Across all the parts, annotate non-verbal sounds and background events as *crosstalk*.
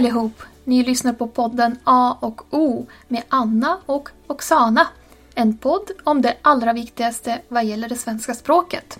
allihop! Ni lyssnar på podden A och O med Anna och Oksana. En podd om det allra viktigaste vad gäller det svenska språket.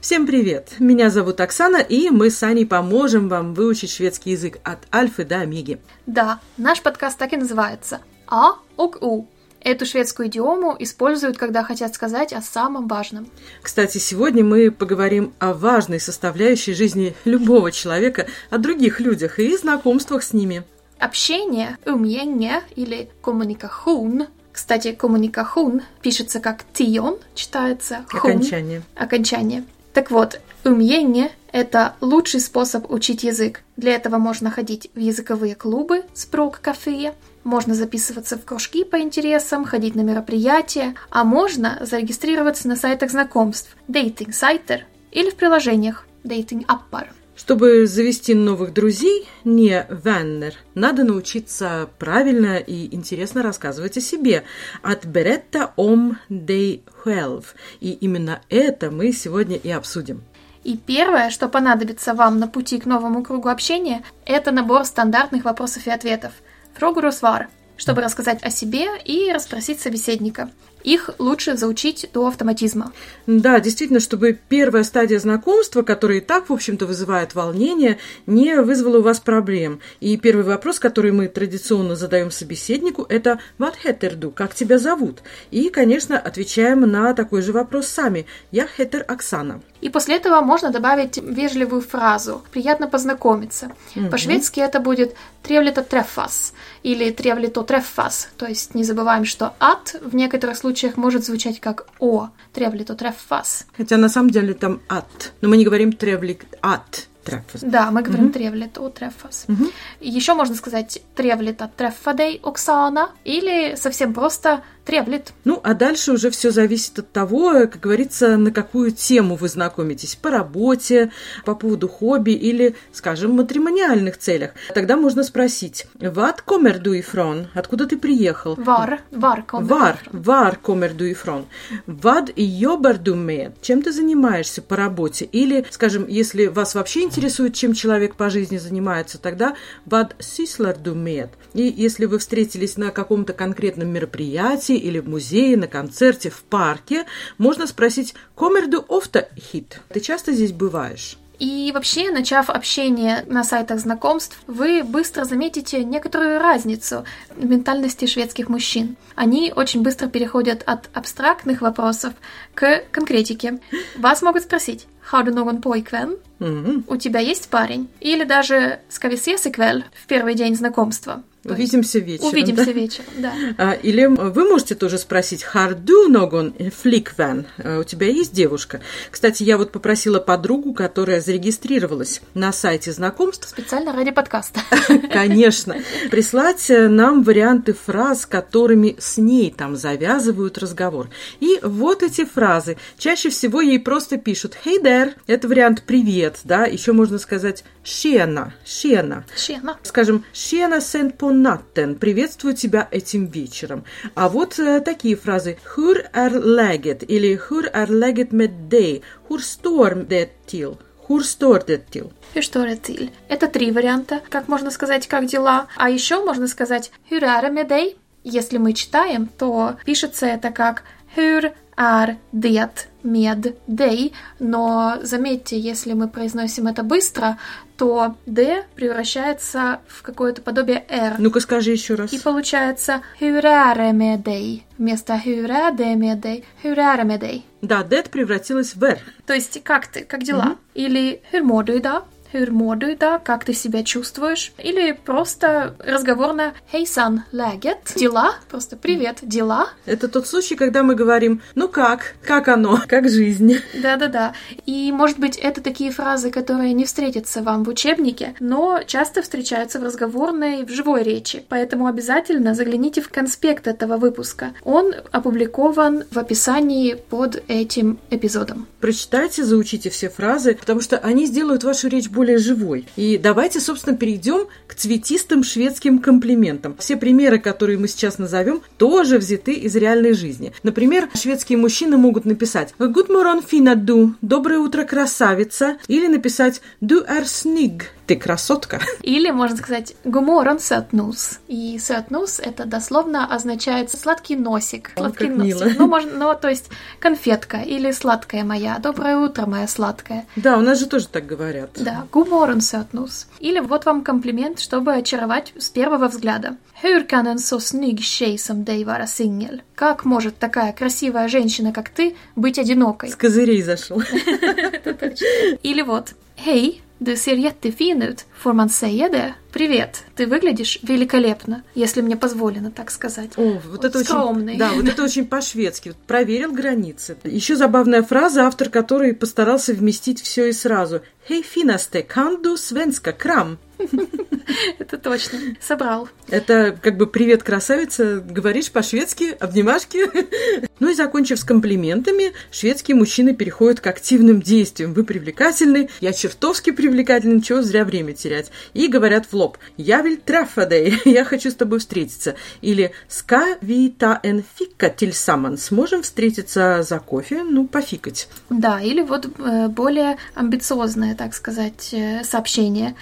Всем привет! Меня зовут Оксана, и мы с Аней поможем вам выучить шведский язык от альфы до омеги. Да, наш подкаст так и называется А och У. Эту шведскую идиому используют, когда хотят сказать о самом важном. Кстати, сегодня мы поговорим о важной составляющей жизни любого человека, о других людях и знакомствах с ними. Общение, умение или коммуникation. Кстати, коммуникation пишется как тион, читается хун. Окончание. Окончание. Так вот, умение – это лучший способ учить язык. Для этого можно ходить в языковые клубы, спрок-кафе, можно записываться в кружки по интересам, ходить на мероприятия, а можно зарегистрироваться на сайтах знакомств, дейтинг-сайтер или в приложениях, дейтинг-аппар. Чтобы завести новых друзей, не веннер, надо научиться правильно и интересно рассказывать о себе. От беретта ом дей själv. И именно это мы сегодня и обсудим. И первое, что понадобится вам на пути к новому кругу общения, это набор стандартных вопросов и ответов. Фрогуру свар, чтобы рассказать о себе и расспросить собеседника. Их лучше заучить до автоматизма. Да, действительно, чтобы первая стадия знакомства, которая и так, в общем-то, вызывает волнение, не вызвала у вас проблем. И первый вопрос, который мы традиционно задаем собеседнику, это «What heter Как тебя зовут?» И, конечно, отвечаем на такой же вопрос сами. «Я хетер Оксана». И после этого можно добавить вежливую фразу «приятно познакомиться». Мгм. По-шведски это будет «тревлито треффас» или «тревлито треффас». То есть не забываем, что «от» в некоторых случаях может звучать как «о». «Тревлито треффас». Хотя на самом деле там «от». Но мы не говорим «тревлик от». Треффас. Да, мы говорим «тревлито треффас». Мгм. Еще можно сказать «тревлито треффа дей Оксана» или совсем просто «тревлит». Ну, а дальше уже все зависит от того, как говорится, на какую тему вы знакомитесь. По работе, по поводу хобби или, скажем, матримониальных целях. Тогда можно спросить «What kommer du ifrån?» Откуда ты приехал? «Вар», «вар» kommer du ifrån? Vad jobbar du med? Чем ты занимаешься по работе? Или, скажем, если вас вообще интересует, чем человек по жизни занимается, тогда sysslar du med? И если вы встретились на каком-то конкретном мероприятии или в музее, на концерте, в парке, можно спросить «Kommer du ofta hit?» Ты часто здесь бываешь? И вообще, начав общение на сайтах знакомств, вы быстро заметите некоторую разницу в ментальности шведских мужчин. Они очень быстро переходят от абстрактных вопросов к конкретике. Вас могут спросить «Har du någon pojkvän?» Мгм. «У тебя есть парень?» Или даже «Ska vi ses ikväll?» в первый день знакомства. Увидимся вечером. Увидимся да? вечером, да. А, Или вы можете тоже спросить «Har du någon flickvän?» А, У тебя есть девушка? Кстати, я вот попросила подругу, которая зарегистрировалась на сайте знакомств, Специально ради подкаста. *laughs* конечно, прислать э, нам варианты фраз, которыми с ней там завязывают разговор. И вот эти фразы. Чаще всего ей просто пишут «Hey there!» Это вариант «Привет», да? Еще можно сказать «Шена», «Шена». Тjena. Скажем, «Tjena sen på natten» – «Приветствую тебя этим вечером». А вот э, такие фразы «Hur är läget?» или «Hur är läget med dig?» «Hur står det till?» «Hur står det till?» Hur står det till? Это три варианта, как можно сказать, как дела. А еще можно сказать med dig? Если мы читаем, то пишется это как Hur är det med dig? Но заметьте, если мы произносим это быстро, то D превращается в какое-то подобие R. Ну-ка скажи еще раз. И получается Hur är det med dig? Вместо Hur är det med dig? Hur är det med dig? Да, that превратилась в «р». То есть, как ты, как дела? Или hur mår du idag? Hur mår du idag? Как ты себя чувствуешь? Или просто разговорно Hejsan, läget? Дела? Просто привет, дела? Это тот случай, когда мы говорим «Ну как? Как оно? Как жизнь?» Да-да-да. И, может быть, это такие фразы, которые не встретятся вам в учебнике, но часто встречаются в разговорной, в живой речи. Поэтому обязательно загляните в конспект этого выпуска. Он опубликован в описании под этим эпизодом. Прочитайте, заучите все фразы, потому что они сделают вашу речь более живой. И давайте, собственно, перейдем к цветистым шведским комплиментам. Все примеры, которые мы сейчас назовем, тоже взяты из реальной жизни. Например, шведские мужчины могут написать «Good morning, fina du» – «Доброе утро, красавица» или написать «Du är snygg» Ты красотка. Или можно сказать «гуморон sötnos». И sötnos это дословно означает «сладкий носик». О, Сладкий носик. мило. Ну, можно, ну, то есть конфетка или сладкая моя. Доброе утро, моя сладкая. Да, у нас же тоже так говорят. Да, гуморон sötnos. Или вот вам комплимент, чтобы очаровать с первого взгляда. Hur kan en så snygg tjej som dig vara singel? Как может такая красивая женщина, как ты, быть одинокой? С козырей зашел. *laughs* Или вот. Hej, du ser jättefin ut. Får man säga det? Привет, ты выглядишь великолепно, если мне позволено так сказать. О, вот это Скромный. очень, да, вот это очень по-шведски. Вот проверил границы. Еще забавная фраза, автор которой постарался вместить все и сразу. Хей, финасте, канду свенска крам. *laughs* Это точно. Собрал. Это как бы привет, красавица, говоришь по-шведски, обнимашки. *laughs* Ну и закончив с комплиментами, шведские мужчины переходят к активным действиям. Вы привлекательны, я чертовски привлекательный, чего зря время терять. И говорят в лоб, я виль трафадей, *laughs* я хочу с тобой встретиться. Или ска вита эн фика тильсаман, сможем встретиться за кофе, ну, пофикать. Да, или вот э, более амбициозное, так сказать, э, сообщение.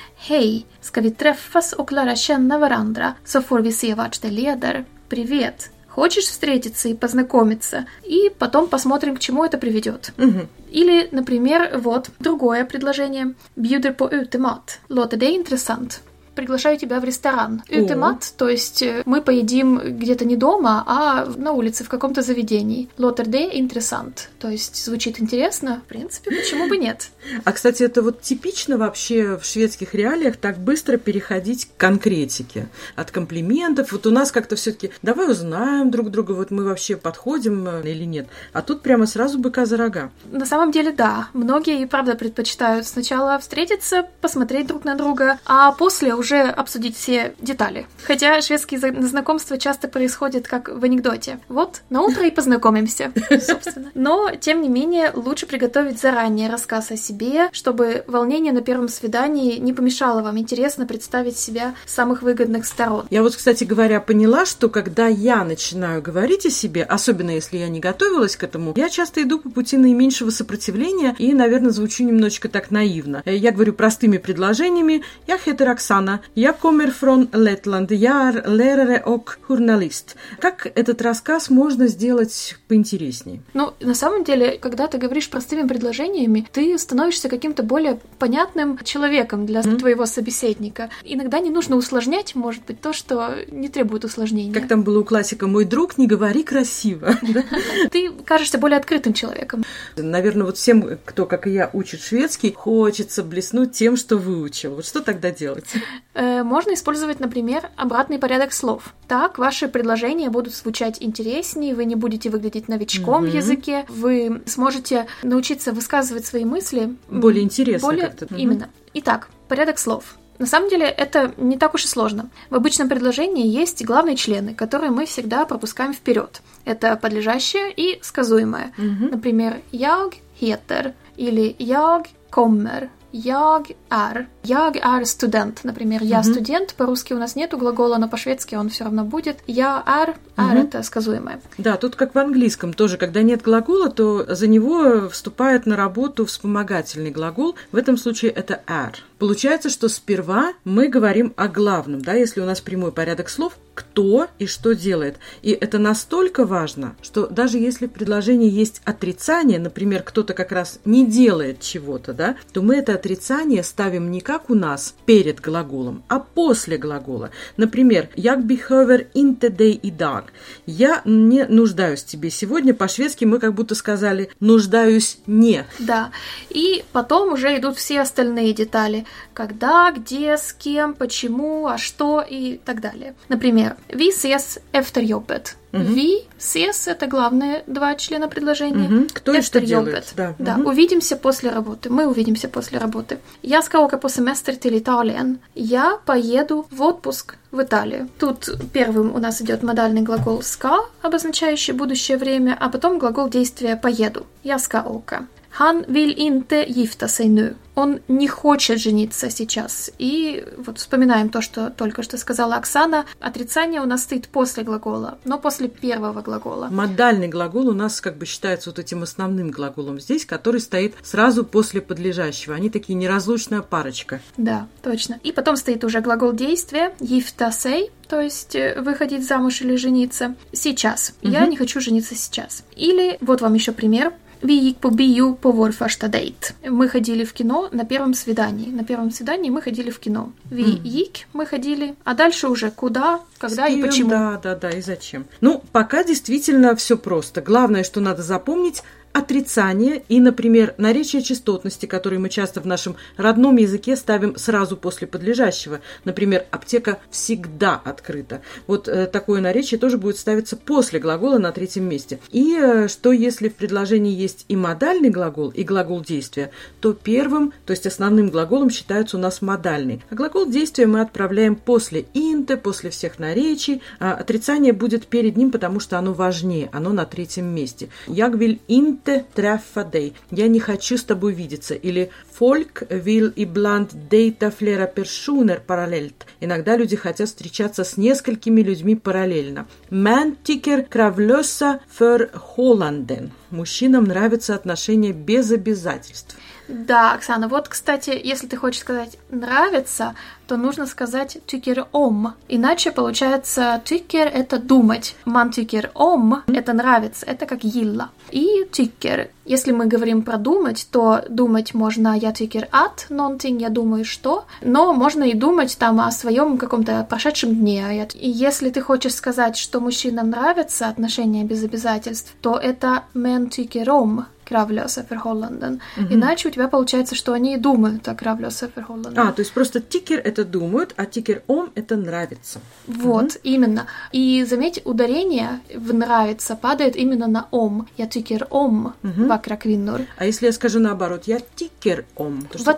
Hej, ska vi träffas och lära känna varandra så får vi se vart det leder. Привет. Хочешь встретиться и познакомиться? И потом посмотрим, к чему это приведет. Мгм. Или, например, вот другое предложение. Bjuder på utemat. Låter det intressant? Приглашаю тебя в ресторан. Utemat, то есть э, мы поедим где-то не дома, а на улице, в каком-то заведении. Det intressant? То есть звучит интересно? В принципе, почему бы нет? А, кстати, это вот типично вообще в шведских реалиях так быстро переходить к конкретике. От комплиментов. Вот у нас как-то все таки давай узнаем друг друга, вот мы вообще подходим э, или нет. А тут прямо сразу быка за рога. На самом деле, да. Многие и правда предпочитают сначала встретиться, посмотреть друг на друга, а после уже обсудить все детали. Хотя шведские знакомства часто происходят как в анекдоте. Вот, на утро и познакомимся, *laughs* собственно. Но, тем не менее, лучше приготовить заранее рассказ о себе, чтобы волнение на первом свидании не помешало вам интересно представить себя с самых выгодных сторон. Я вот, кстати говоря, поняла, что когда я начинаю говорить о себе, особенно если я не готовилась к этому, я часто иду по пути наименьшего сопротивления и, наверное, звучу немножечко так наивно. Э, Я говорю простыми предложениями. Я heter Оксана, я kommer från Lettland, я är lärare och journalist. Как этот рассказ можно сделать поинтереснее? Ну, на самом деле, когда ты говоришь простыми предложениями, ты становишься каким-то более понятным человеком для твоего собеседника. Иногда не нужно усложнять, может быть, то, что не требует усложнения. Как там было у классика «Мой друг, не говори красиво». *laughs* Ты кажешься более открытым человеком. Наверное, вот всем, кто, как и я, учит шведский, хочется блеснуть тем, что выучил. Вот что тогда делать? Э, Можно использовать, например, обратный порядок слов. Так ваши предложения будут звучать интереснее, вы не будете выглядеть новичком в Мгм. языке, вы сможете научиться высказывать свои мысли Более интересно более- как-то. Мгм. Именно. Итак, порядок слов. На самом деле это не так уж и сложно. В обычном предложении есть главные члены, которые мы всегда пропускаем вперед. Это подлежащее и сказуемое. Мгм. Например, jag heter или jag kommer. Jag är. Jag är студент. Например, я Мгм. студент. По-русски у нас нету глагола, но по-шведски он все равно будет. Я är. Är это сказуемое. Да, тут как в английском тоже, когда нет глагола, то за него вступает на работу вспомогательный глагол. В этом случае это are. Получается, что сперва мы говорим о главном, да, если у нас прямой порядок слов, кто и что делает. И это настолько важно, что даже если в предложении есть отрицание, например, кто-то как раз не делает чего-то, да, то мы это отрицание ставим не как у нас перед глаголом, а после глагола. Например, «Jag behöver inte dig idag». Я не нуждаюсь тебе сегодня. По-шведски мы как будто сказали «нуждаюсь не». Да. И потом уже идут все остальные детали. Когда, где, с кем, почему, а что и так далее. Например, vi ses efter jobbet. Vi ses – это главные два члена предложения. Мгм. Кто и что делает. Да. Да, увидимся после работы. Мы увидимся после работы. Я åka på semester till Italien. Я поеду в отпуск в Италию. Тут первым у нас идет модальный глагол ska, обозначающий будущее время, а потом глагол действия поеду. Я åka. Han vill inte gifta sig nu. Он не хочет жениться сейчас. И вот вспоминаем то, что только что сказала Оксана. Отрицание у нас стоит после глагола, но после первого глагола. Модальный глагол у нас как бы считается вот этим основным глаголом здесь, который стоит сразу после подлежащего. Они такие неразлучная парочка. Да, точно. И потом стоит уже глагол действия, sig, то есть э, выходить замуж или жениться сейчас. Угу. Я не хочу жениться сейчас. Или вот вам еще пример. Vi på bio på vår första dejt. Мы ходили в кино на первом свидании. На первом свидании мы ходили в кино. Mm. gick, мы ходили, а дальше уже куда, когда и почему. Да, да, да, и зачем. Ну, пока действительно все просто. Главное, что надо запомнить, отрицание и, например, наречие частотности, которые мы часто в нашем родном языке ставим сразу после подлежащего. Например, аптека всегда открыта. Вот э, такое наречие тоже будет ставиться после глагола на третьем месте. И э, что если в предложении есть и модальный глагол, и глагол действия, то первым, то есть основным глаголом считается у нас модальный. А глагол действия мы отправляем после инте, после всех наречий. А отрицание будет перед ним, потому что оно важнее, оно на третьем месте. Ягвиль инте inte träffa dig. Я не хочу с тобой видеться. Или folk vill ibland dejta flera personer parallellt. Иногда люди хотят встречаться с несколькими людьми параллельно. Man tycker kravlösa förhållanden. Мужчинам нравятся отношения без обязательств. Да, Оксана, вот, кстати, если ты хочешь сказать «нравится», то нужно сказать «tycker om». Иначе получается «tycker» — это «думать». «Man tycker om» — это «нравится», это как «gilla». И «tycker» Если мы говорим про думать, то думать можно «я tycker att någonting», «я думаю что», но можно и думать там о своем каком-то прошедшем дне. И если ты хочешь сказать, что мужчинам нравятся отношения без обязательств, то это «män tycker om», kravlösa förhållanden. Угу. Иначе у тебя получается, что они думают о kravlösa förhållanden. А, то есть просто тикер это думают, а тикер ом это нравится. Вот, угу. именно. И заметь, ударение в нравится падает именно на ом. Я тикер ом угу. kvinnor. А если я скажу наоборот, я тикер ом, то что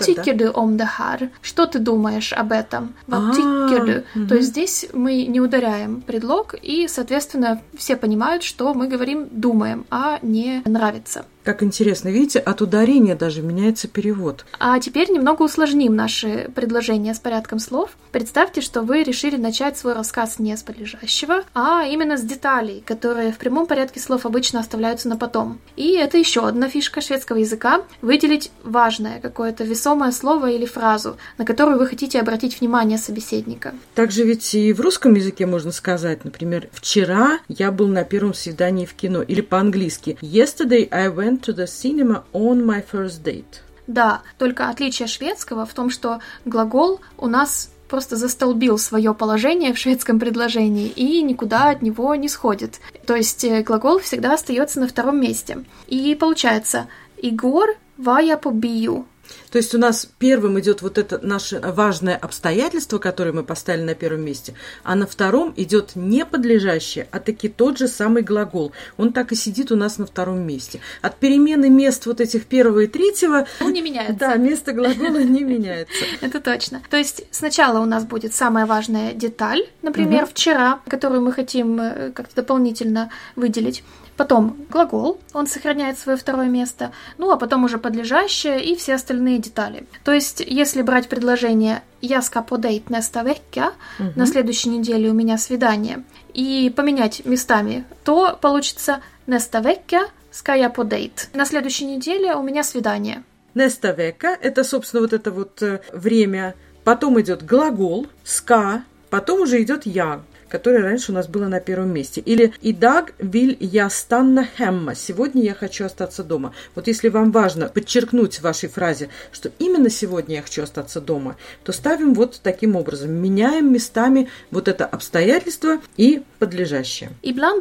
det här? Что ты думаешь об этом? Vad tycker du? То есть здесь мы не ударяем предлог, и, соответственно, все понимают, что мы говорим думаем, а не нравится. Как интересно, видите, от ударения даже меняется перевод. А теперь немного усложним наши предложения с порядком слов. Представьте, что вы решили начать свой рассказ не с подлежащего, а именно с деталей, которые в прямом порядке слов обычно оставляются на потом. И это еще одна фишка шведского языка – выделить важное, какое-то весомое слово или фразу, на которую вы хотите обратить внимание собеседника. Также ведь и в русском языке можно сказать, например, «Вчера я был на первом свидании в кино» или по-английски «Yesterday I went went to the cinema on my first date. Да, только отличие шведского в том, что глагол у нас просто застолбил свое положение в шведском предложении и никуда от него не сходит. То есть э, глагол всегда остается на втором месте. И получается «Игор вая по бию», то есть у нас первым идет вот это наше важное обстоятельство, которое мы поставили на первом месте, а на втором идет не подлежащее, а таки тот же самый глагол. Он так и сидит у нас на втором месте. От перемены мест вот этих первого и третьего... Он не меняется. Да, место глагола не меняется. *laughs* Это точно. То есть сначала у нас будет самая важная деталь, например, вчера, которую мы хотим э, как-то дополнительно выделить. Потом глагол, он сохраняет свое второе место, ну а потом уже подлежащее и все остальные детали. То есть, если брать предложение «Я nästa vecka», угу. на следующей неделе у меня свидание, и поменять местами, то получится «Nästa vecka ska jag på dejt». На следующей неделе у меня свидание. «Nästa vecka» — это, собственно, вот это вот э, время. Потом идет глагол «ska», потом уже идет «я» которое раньше у нас было на первом месте. Или «Идаг виль я станна хемма» – «Сегодня я хочу остаться дома». Вот если вам важно подчеркнуть в вашей фразе, что именно сегодня я хочу остаться дома, то ставим вот таким образом. Меняем местами вот это обстоятельство и подлежащее.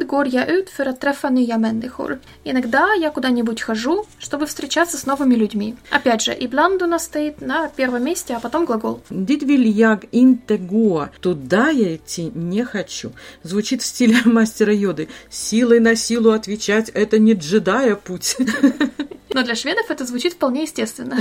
Går jag ut för att träffa nya människor. Иногда я куда-нибудь хожу, чтобы встречаться с новыми людьми. Опять же, ibland у нас стоит на первом месте, а потом глагол. Vill jag inte gå. Туда я идти не хочу хочу. Звучит в стиле *laughs* мастера Йоды. Силой на силу отвечать – это не джедая путь. *laughs* Но для шведов это звучит вполне естественно.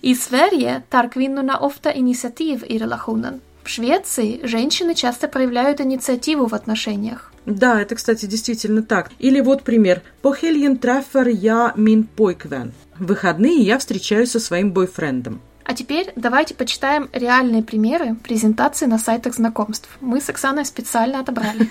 И Sverige tar kvinnorna ofta initiativ i relationen. В Швеции женщины часто проявляют инициативу в отношениях. Да, это, кстати, действительно так. Или вот пример. По helgen träffar jag min pojkvän. В выходные я встречаюсь со своим бойфрендом. А теперь давайте почитаем реальные примеры презентации на сайтах знакомств. Мы с Оксаной специально отобрали.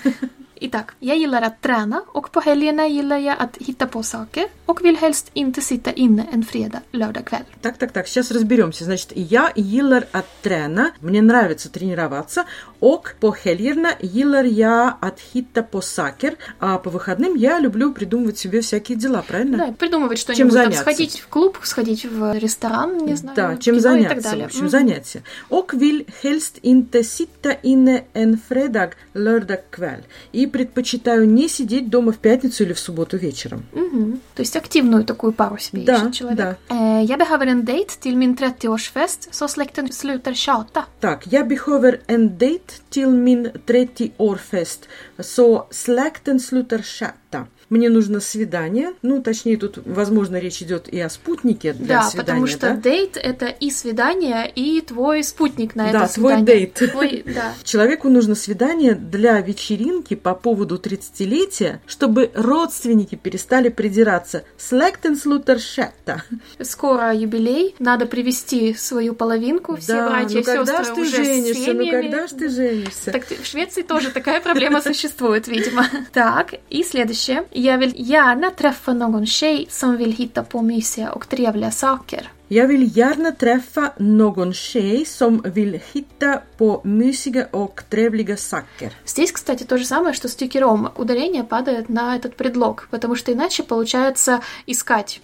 Итак, jag gillar att träna och på helgerna gillar jag att hitta på saker och vill helst inte sitta inne en fredag, lördag kväll. Так, так, так, сейчас разберемся. Значит, я gillar att träna, мне нравится тренироваться, och по helgerna gillar jag att hitta på saker, а по выходным я люблю придумывать себе всякие дела, правильно? Да, придумывать Чем что-нибудь, там, заняться? сходить в клуб, сходить в ресторан, не знаю, Да, чем заняться, и так далее. в общем, Мгм. занятия. Och vill helst inte sitta inne en fredag, lördag kväll. И предпочитаю не сидеть дома в пятницу или в субботу вечером. Мгм. То есть активную такую пару себе Да, ищет человек. да. Eh, jag behöver en dejt till min 30-årsfest så släkten slutar tjata. Так, я behöver en date till min 30-årfest, så släkten slutar chatta. Мне нужно свидание, ну, точнее, тут, возможно, речь идет и о спутнике для да, свидания, потому что да? дейт это и свидание, и твой спутник на Да, это твой свидание. дейт. Твой, *laughs* да. Человеку нужно свидание для вечеринки по поводу 30-летия, чтобы родственники перестали придираться. Slutar chatta. Скоро юбилей, надо привести свою половинку, все да, братья ну и когда ж ты уже женишься? Ну семьями. когда ж ты женишься? Так в Швеции тоже такая проблема *laughs* существует, видимо. Так, и следующее. Jag vill gärna träffa någon tjej som vill hitta på mysiga och trevliga saker. Jag vill gärna träffa någon tjej som vill hitta på mysiga och trevliga saker. Здесь, кстати, то же самое, что с тюкером. Ударение падает на этот предлог, потому что иначе получается искать.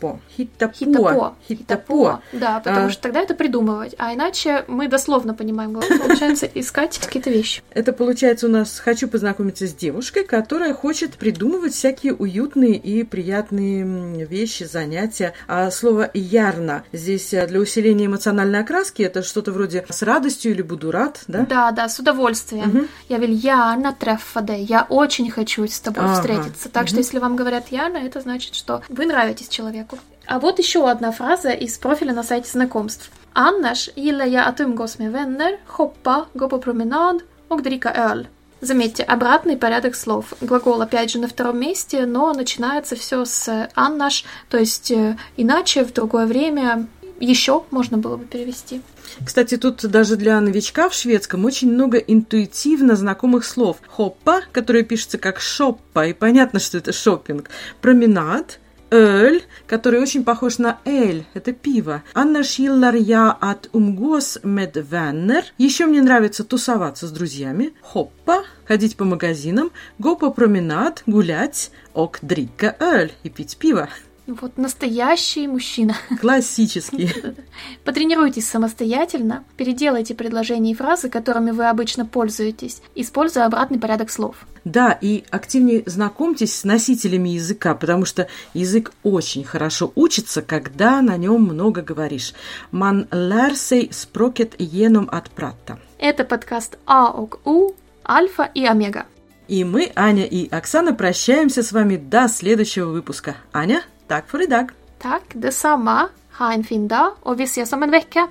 På. Хитопо. Hitta på. Да, потому А. что тогда это придумывать. А иначе мы дословно понимаем получается искать какие-то вещи. Это получается у нас «хочу познакомиться с девушкой», которая хочет придумывать всякие уютные и приятные вещи, занятия. А слово «ярно» здесь э, для усиления эмоциональной окраски это что-то вроде «с радостью» или «буду рад», да? Да, да, с удовольствием. Мгм. Я gärna träffa dig. Я очень хочу с тобой Ага, встретиться. Так что мгм. если вам говорят Яна, это значит, что вы нравитесь человеку. А вот еще одна фраза из профиля на сайте знакомств. Annars gillar jag att umgås med vänner, shoppa, gå på promenad och dricka öl. Заметьте, обратный порядок слов. Глагол опять же на втором месте, но начинается все с «annars», то есть э, иначе, в другое время, еще можно было бы перевести. Кстати, тут даже для новичка в шведском очень много интуитивно знакомых слов. Хоппа, которое пишется как шоппа, и понятно, что это шопинг. Променад, Ölь, который очень похож на эль, это пиво. Annars gillar jag att umgås med vänner. Еще мне нравится тусоваться с друзьями. Хоппа, ходить по магазинам. På promenad, гулять. Och dricka öl, и пить пиво. Вот настоящий мужчина. Классический. *laughs* Потренируйтесь самостоятельно, переделайте предложения и фразы, которыми вы обычно пользуетесь, используя обратный порядок слов. Да, и активнее знакомьтесь с носителями языка, потому что язык очень хорошо учится, когда на нем много говоришь. Man sig språket genom att prata. Это подкаст А ок У, Альфа и Омега. И мы, Аня и Оксана, прощаемся с вами до следующего выпуска. Аня, Takk for i dag. Takk. Det samme. Ha en fin dag, og vi ses om en uke.